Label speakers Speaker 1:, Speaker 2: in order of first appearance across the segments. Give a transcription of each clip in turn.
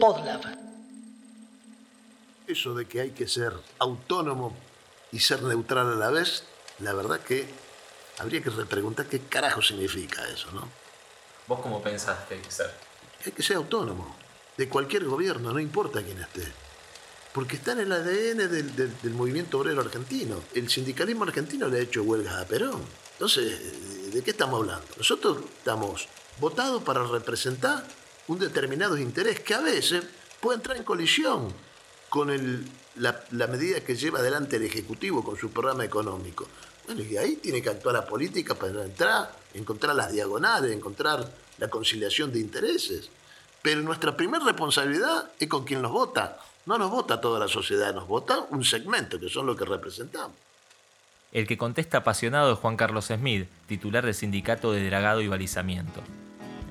Speaker 1: Podlab.
Speaker 2: Eso de que hay que ser autónomo y ser neutral a la vez, la verdad que habría que repreguntar qué carajo significa eso, ¿no?
Speaker 3: ¿Vos cómo pensás que hay que ser?
Speaker 2: Hay que ser autónomo, de cualquier gobierno, no importa quién esté. Porque está en el ADN del, del- del movimiento obrero argentino. El sindicalismo argentino le ha hecho huelgas a Perón. Entonces, ¿de qué estamos hablando? Nosotros estamos votados para representar un determinado interés que a veces puede entrar en colisión con la, medida que lleva adelante el Ejecutivo con su programa económico. Bueno, y ahí tiene que actuar la política para entrar, encontrar las diagonales, encontrar la conciliación de intereses. Pero nuestra primera responsabilidad es con quien nos vota. No nos vota toda la sociedad, nos vota un segmento, que son los que representamos.
Speaker 4: El que contesta apasionado es Juan Carlos Smith, titular del sindicato de dragado y balizamiento.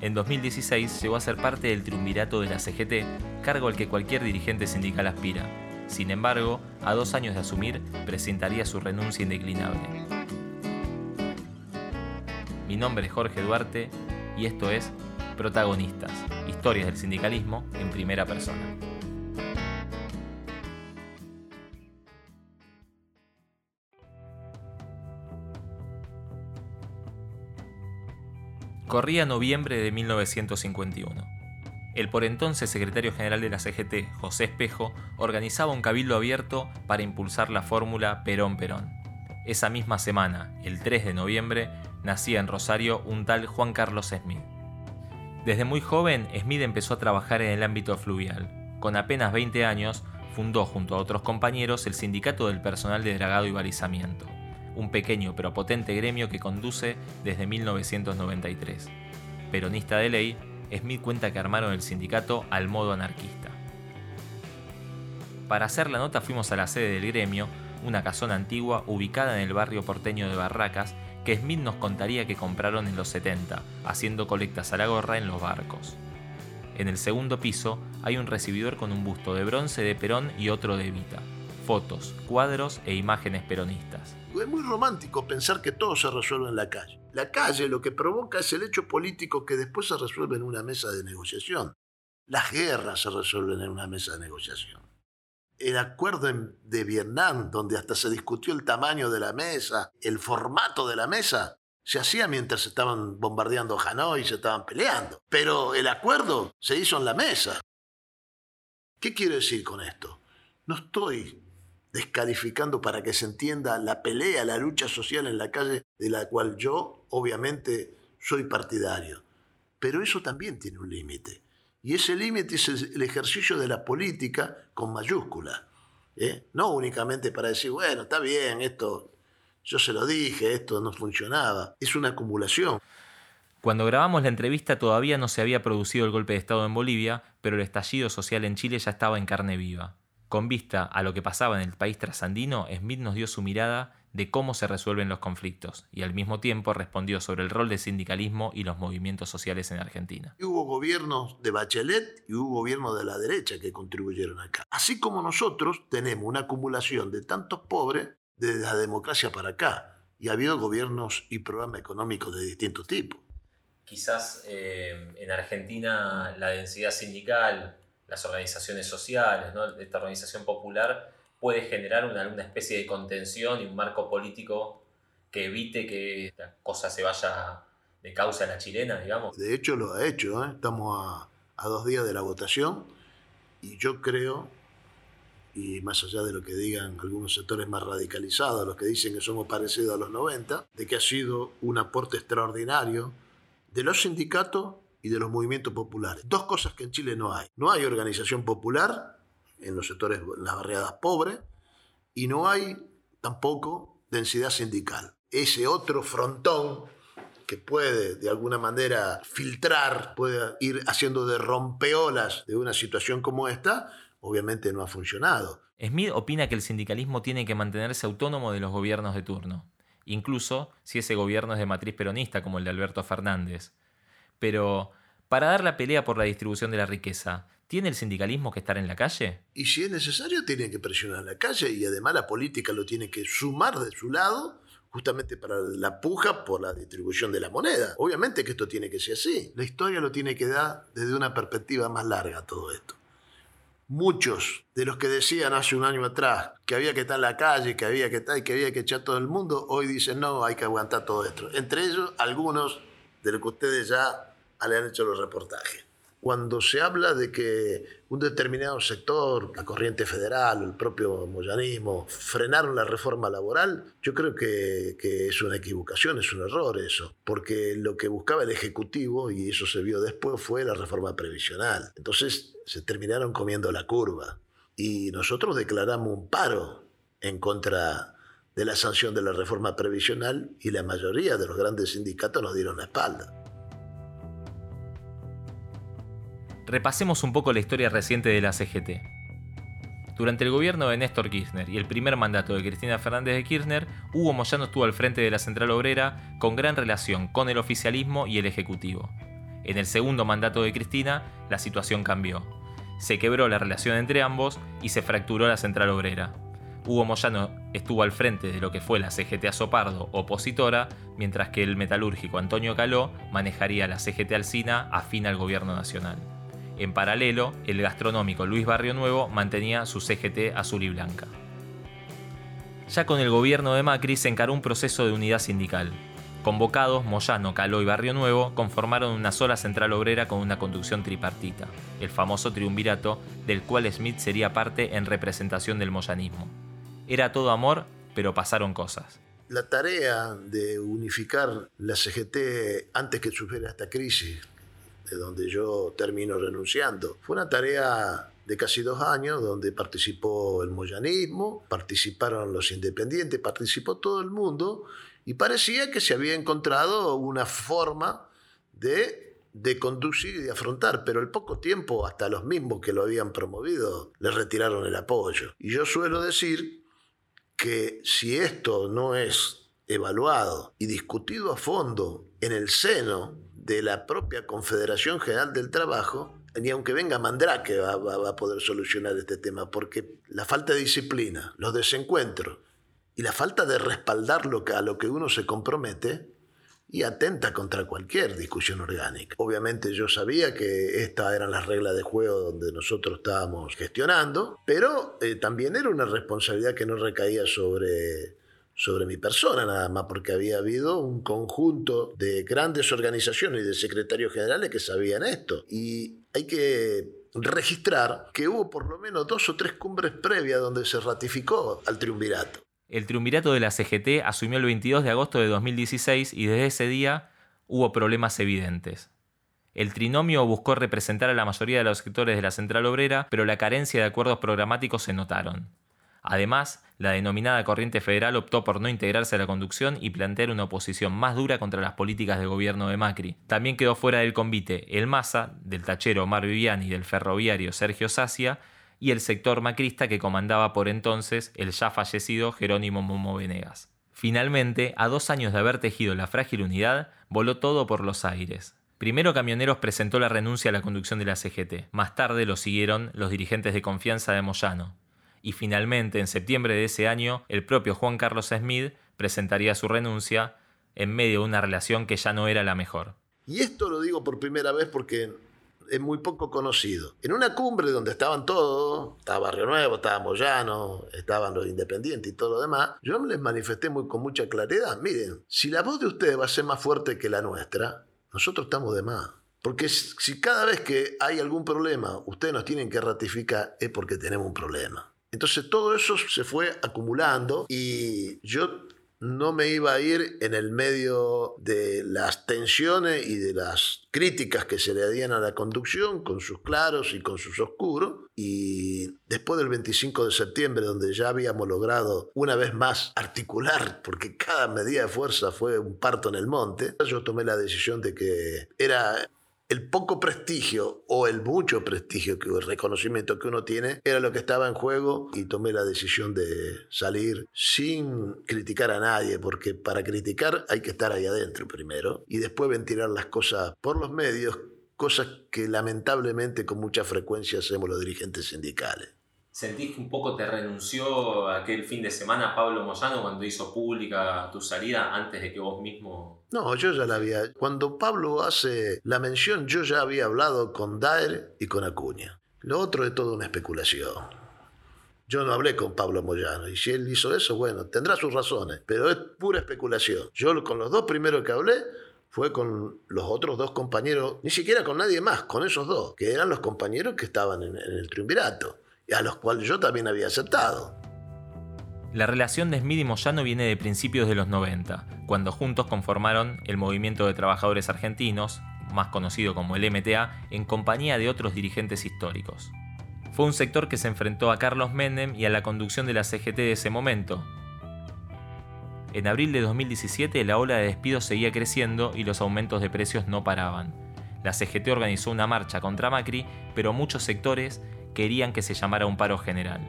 Speaker 4: En 2016 llegó a ser parte del triunvirato de la CGT, cargo al que cualquier dirigente sindical aspira. Sin embargo, a dos años de asumir, presentaría su renuncia indeclinable. Mi nombre es Jorge Duarte y esto es Protagonistas, historias del sindicalismo en primera persona. Corría noviembre de 1951. El por entonces secretario general de la CGT, José Espejo, organizaba un cabildo abierto para impulsar la fórmula Perón-Perón. Esa misma semana, el 3 de noviembre, nacía en Rosario un tal Juan Carlos Smith. Desde muy joven, Smith empezó a trabajar en el ámbito fluvial. Con apenas 20 años, fundó junto a otros compañeros el Sindicato del Personal de Dragado y Balizamiento, un pequeño pero potente gremio que conduce desde 1993. Peronista de ley, Smith cuenta que armaron el sindicato al modo anarquista. Para hacer la nota fuimos a la sede del gremio, una casona antigua ubicada en el barrio porteño de Barracas, que Smith nos contaría que compraron en los 70, haciendo colectas a la gorra en los barcos. En el segundo piso hay un recibidor con un busto de bronce de Perón y otro de Evita, fotos, cuadros e imágenes peronistas.
Speaker 2: Es muy romántico pensar que todo se resuelve en la calle. La calle lo que provoca es el hecho político que después se resuelve en una mesa de negociación. Las guerras se resuelven en una mesa de negociación. El acuerdo de Vietnam, donde hasta se discutió el tamaño de la mesa, el formato de la mesa, se hacía mientras se estaban bombardeando Hanoi y se estaban peleando. Pero el acuerdo se hizo en la mesa. ¿Qué quiero decir con esto? No estoy descalificando para que se entienda la pelea, la lucha social en la calle, de la cual yo obviamente soy partidario. Pero eso también tiene un límite. Y ese límite es el ejercicio de la política con mayúscula. ¿eh? No únicamente para decir, bueno, está bien, esto, yo se lo dije, esto no funcionaba. Es una acumulación.
Speaker 4: Cuando grabamos la entrevista todavía no se había producido el golpe de Estado en Bolivia, pero el estallido social en Chile ya estaba en carne viva. Con vista a lo que pasaba en el país trasandino, Smith nos dio su mirada de cómo se resuelven los conflictos y al mismo tiempo respondió sobre el rol del sindicalismo y los movimientos sociales en Argentina.
Speaker 2: Hubo gobiernos de Bachelet y hubo gobiernos de la derecha que contribuyeron acá. Así como nosotros tenemos una acumulación de tantos pobres desde la democracia para acá. Y ha habido gobiernos y programas económicos de distintos tipos.
Speaker 3: Quizás eh, en Argentina la densidad sindical, las organizaciones sociales, ¿no? esta organización popular puede generar una, una especie de contención y un marco político que evite que la cosa se vaya de causa a la chilena, digamos.
Speaker 2: De hecho, lo ha hecho. ¿eh? Estamos a, a dos días de la votación y yo creo, y más allá de lo que digan algunos sectores más radicalizados, los que dicen que somos parecidos a los 90, de que ha sido un aporte extraordinario de los sindicatos y de los movimientos populares. Dos cosas que en Chile no hay. No hay organización popular en los sectores, las barriadas pobres, y no hay tampoco densidad sindical. Ese otro frontón que puede de alguna manera filtrar, puede ir haciendo de rompeolas de una situación como esta, obviamente no ha funcionado.
Speaker 4: Smith opina que el sindicalismo tiene que mantenerse autónomo de los gobiernos de turno, incluso si ese gobierno es de matriz peronista como el de Alberto Fernández. Pero, para dar la pelea por la distribución de la riqueza, ¿tiene el sindicalismo que estar en la calle?
Speaker 2: Y si es necesario, tiene que presionar la calle y además la política lo tiene que sumar de su lado justamente para la puja por la distribución de la moneda. Obviamente que esto tiene que ser así. La historia lo tiene que dar desde una perspectiva más larga todo esto. Muchos de los que decían hace un año atrás que había que estar en la calle, que había que estar y que había que echar todo el mundo, hoy dicen no, hay que aguantar todo esto. Entre ellos, algunos de los que ustedes ya le han hecho los reportajes cuando se habla de que un determinado sector, la corriente federal, el propio moyanismo, frenaron la reforma laboral, yo creo que, es una equivocación, es un error eso, porque lo que buscaba el Ejecutivo, y eso se vio después, fue la reforma previsional. Entonces se terminaron comiendo la curva y nosotros declaramos un paro en contra de la sanción de la reforma previsional y la mayoría de los grandes sindicatos nos dieron la espalda.
Speaker 4: Repasemos un poco la historia reciente de la CGT. Durante el gobierno de Néstor Kirchner y el primer mandato de Cristina Fernández de Kirchner, Hugo Moyano estuvo al frente de la Central Obrera con gran relación con el oficialismo y el Ejecutivo. En el segundo mandato de Cristina, la situación cambió. Se quebró la relación entre ambos y se fracturó la Central Obrera. Hugo Moyano estuvo al frente de lo que fue la CGT Azopardo opositora, mientras que el metalúrgico Antonio Caló manejaría la CGT Alcina afín al gobierno nacional. En paralelo, el gastronómico Luis Barrio Nuevo mantenía su CGT azul y blanca. Ya con el gobierno de Macri se encaró un proceso de unidad sindical. Convocados, Moyano, Caló y Barrio Nuevo conformaron una sola central obrera con una conducción tripartita, el famoso triunvirato del cual Smith sería parte en representación del moyanismo. Era todo amor, pero pasaron cosas.
Speaker 2: La tarea de unificar la CGT antes que sufriera esta crisis de donde yo termino renunciando. Fue una tarea de casi dos años donde participó el moyanismo, participaron los independientes, participó todo el mundo y parecía que se había encontrado una forma de, de conducir y de afrontar, pero al poco tiempo hasta los mismos que lo habían promovido le retiraron el apoyo. Y yo suelo decir que si esto no es evaluado y discutido a fondo en el seno de la propia Confederación General del Trabajo, ni aunque venga Mandrake va, va, a poder solucionar este tema, porque la falta de disciplina, los desencuentros y la falta de respaldar lo que, a lo que uno se compromete, y atenta contra cualquier discusión orgánica. Obviamente yo sabía que estas eran las reglas de juego donde nosotros estábamos gestionando, pero eh, también era una responsabilidad que no recaía sobre sobre mi persona nada más, porque había habido un conjunto de grandes organizaciones y de secretarios generales que sabían esto. Y hay que registrar que hubo por lo menos dos o tres cumbres previas donde se ratificó al triunvirato.
Speaker 4: El triunvirato de la CGT asumió el 22 de agosto de 2016 y desde ese día hubo problemas evidentes. El trinomio buscó representar a la mayoría de los sectores de la central obrera, pero la carencia de acuerdos programáticos se notaron. Además, la denominada Corriente Federal optó por no integrarse a la conducción y plantear una oposición más dura contra las políticas del gobierno de Macri. También quedó fuera del convite el MASA, del tachero Omar Viviani y del ferroviario Sergio Sacia, y el sector macrista que comandaba por entonces el ya fallecido Jerónimo Momo Venegas. Finalmente, a dos años de haber tejido la frágil unidad, voló todo por los aires. Primero Camioneros presentó la renuncia a la conducción de la CGT. Más tarde lo siguieron los dirigentes de confianza de Moyano, y finalmente en septiembre de ese año el propio Juan Carlos Smith presentaría su renuncia en medio de una relación que ya no era la mejor.
Speaker 2: Y esto lo digo por primera vez porque es muy poco conocido. En una cumbre donde estaban todos, estaba Barrio Nuevo, estaba Moyano, estaban los independientes y todo lo demás, yo les manifesté muy, con mucha claridad, miren, si la voz de ustedes va a ser más fuerte que la nuestra, nosotros estamos de más. Porque si cada vez que hay algún problema ustedes nos tienen que ratificar, es porque tenemos un problema. Entonces todo eso se fue acumulando y yo no me iba a ir en el medio de las tensiones y de las críticas que se le hadían a la conducción, con sus claros y con sus oscuros. Y después del 25 de septiembre, donde ya habíamos logrado una vez más articular, porque cada medida de fuerza fue un parto en el monte, yo tomé la decisión de que era el poco prestigio o el mucho prestigio, que el reconocimiento que uno tiene, era lo que estaba en juego y tomé la decisión de salir sin criticar a nadie, porque para criticar hay que estar ahí adentro primero y después ventilar las cosas por los medios, cosas que lamentablemente con mucha frecuencia hacemos los dirigentes sindicales.
Speaker 3: ¿Sentís que un poco te renunció aquel fin de semana Pablo Moyano cuando hizo pública tu salida antes de que vos mismo...
Speaker 2: No, yo ya la había... Cuando Pablo hace la mención, yo ya había hablado con Daer y con Acuña. Lo otro es toda una especulación. Yo no hablé con Pablo Moyano y si él hizo eso, bueno, tendrá sus razones, pero es pura especulación. Yo con los dos primeros que hablé fue con los otros dos compañeros, ni siquiera con nadie más, con esos dos, que eran los compañeros que estaban en, en el triunvirato a los cuales yo también había aceptado.
Speaker 4: La relación de Smith y Moyano viene de principios de los 90, cuando juntos conformaron el Movimiento de Trabajadores Argentinos, más conocido como el MTA, en compañía de otros dirigentes históricos. Fue un sector que se enfrentó a Carlos Menem y a la conducción de la CGT de ese momento. En abril de 2017 la ola de despidos seguía creciendo y los aumentos de precios no paraban. La CGT organizó una marcha contra Macri, pero muchos sectores querían que se llamara un paro general.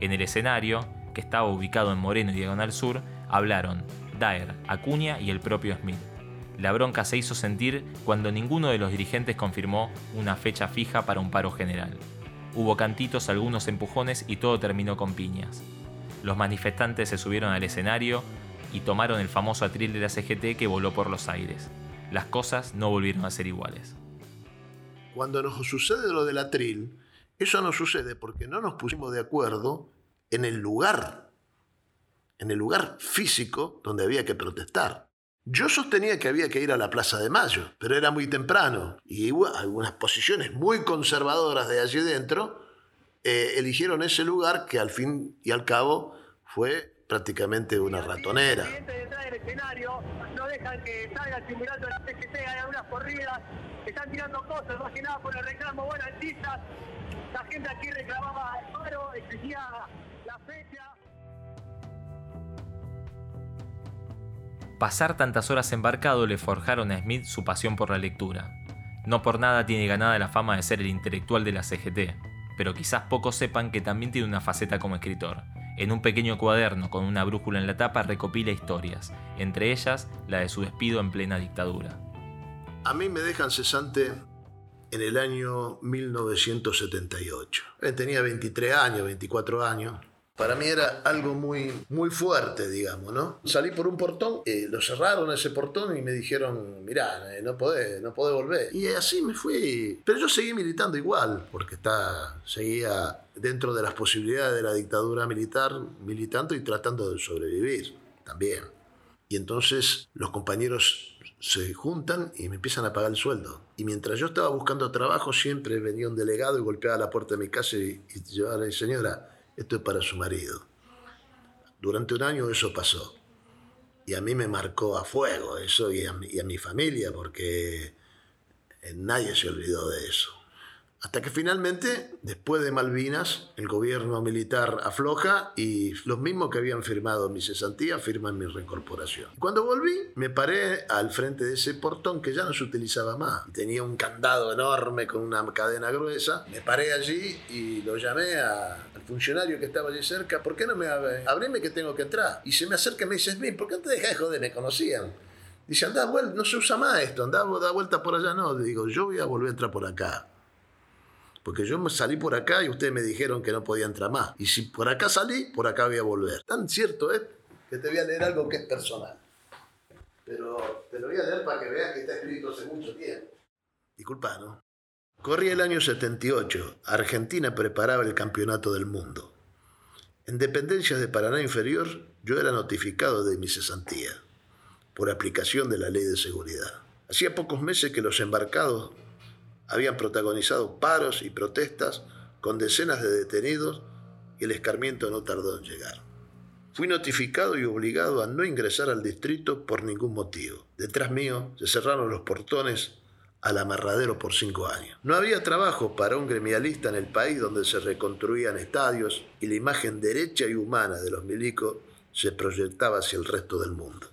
Speaker 4: En el escenario, que estaba ubicado en Moreno y Diagonal Sur, hablaron Daer, Acuña y el propio Smith. La bronca se hizo sentir cuando ninguno de los dirigentes confirmó una fecha fija para un paro general. Hubo cantitos, algunos empujones y todo terminó con piñas. Los manifestantes se subieron al escenario y tomaron el famoso atril de la CGT que voló por los aires. Las cosas no volvieron a ser iguales.
Speaker 2: Cuando nos sucede lo del atril, eso no sucede porque no nos pusimos de acuerdo en el lugar, en el lugar físico donde había que protestar. Yo sostenía que había que ir a la Plaza de Mayo, pero era muy temprano y algunas posiciones muy conservadoras de allí dentro eh, eligieron ese lugar que al fin y al cabo fue prácticamente una ratonera. Corridas, están tirando cosas, más que nada por el reclamo, bueno, la gente aquí reclamaba el paro, exigía la fecha.
Speaker 4: Pasar tantas horas embarcado le forjaron a Smith su pasión por la lectura. No por nada tiene ganada la fama de ser el intelectual de la CGT, pero quizás pocos sepan que también tiene una faceta como escritor. En un pequeño cuaderno con una brújula en la tapa recopila historias, entre ellas la de su despido en plena dictadura.
Speaker 2: A mí me dejan cesante en el año 1978. Eh, tenía 23 años, 24 años. Para mí era algo muy, muy fuerte, digamos, ¿no? Salí por un portón, eh, lo cerraron ese portón y me dijeron, mirá, eh, no podés, no podés volver. Y así me fui. Pero yo seguí militando igual, porque está, seguía dentro de las posibilidades de la dictadura militar, militando y tratando de sobrevivir también. Y entonces los compañeros se juntan y me empiezan a pagar el sueldo. Y mientras yo estaba buscando trabajo, siempre venía un delegado y golpeaba la puerta de mi casa y, y llevaba señora, esto es para su marido. Durante un año eso pasó. Y a mí me marcó a fuego eso y a mi familia, porque nadie se olvidó de eso. Hasta que finalmente, después de Malvinas, el gobierno militar afloja y los mismos que habían firmado mi cesantía firman mi reincorporación. Cuando volví, me paré al frente de ese portón que ya no se utilizaba más. Tenía un candado enorme con una cadena gruesa. Me paré allí y lo llamé al funcionario que estaba allí cerca. ¿Por qué no me abre? Abrime que tengo que entrar. Y se me acerca y me dice, ¿por qué te dejas de joder? Me conocían. Dice, anda, no se usa más esto, anda, da vuelta por allá. No, digo, yo voy a volver a entrar por acá. Porque yo me salí por acá y ustedes me dijeron que no podía entrar más. Y si por acá salí, por acá voy a volver. Tan cierto es que te voy a leer algo que es personal. Pero te lo voy a leer para que veas que está escrito hace mucho tiempo. Disculpa, ¿no? Corría el año 78. Argentina preparaba el campeonato del mundo. En dependencias de Paraná Inferior, yo era notificado de mi cesantía por aplicación de la ley de seguridad. Hacía pocos meses que los embarcados habían protagonizado paros y protestas con decenas de detenidos y el escarmiento no tardó en llegar. Fui notificado y obligado a no ingresar al distrito por ningún motivo. Detrás mío se cerraron los portones al amarradero por cinco años. No había trabajo para un gremialista en el país donde se reconstruían estadios y la imagen derecha y humana de los milicos se proyectaba hacia el resto del mundo.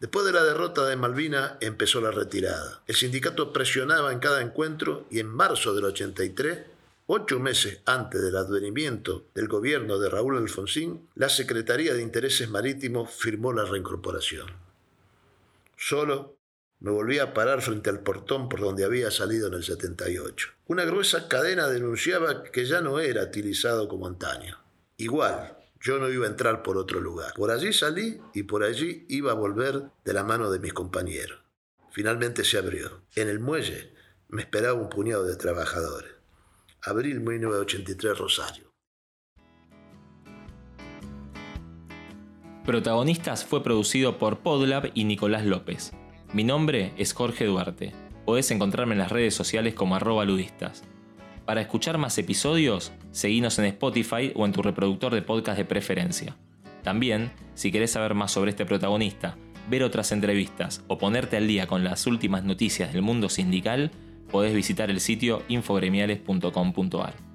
Speaker 2: Después de la derrota de Malvina empezó la retirada. El sindicato presionaba en cada encuentro y en marzo del 83, ocho meses antes del advenimiento del gobierno de Raúl Alfonsín, la Secretaría de Intereses Marítimos firmó la reincorporación. Solo Me volví a parar frente al portón por donde había salido en el 78. Una gruesa cadena denunciaba que ya no era utilizado como antaño. Igual, yo no iba a entrar por otro lugar. Por allí salí y por allí iba a volver de la mano de mis compañeros. Finalmente se abrió. En el muelle me esperaba un puñado de trabajadores. Abril 1983, Rosario.
Speaker 4: Protagonistas fue producido por Podlab y Nicolás López. Mi nombre es Jorge Duarte. Podés encontrarme en las redes sociales como arroba ludistas. Para escuchar más episodios, seguinos en Spotify o en tu reproductor de podcast de preferencia. También, si querés saber más sobre este protagonista, ver otras entrevistas o ponerte al día con las últimas noticias del mundo sindical, podés visitar el sitio infogremiales.com.ar.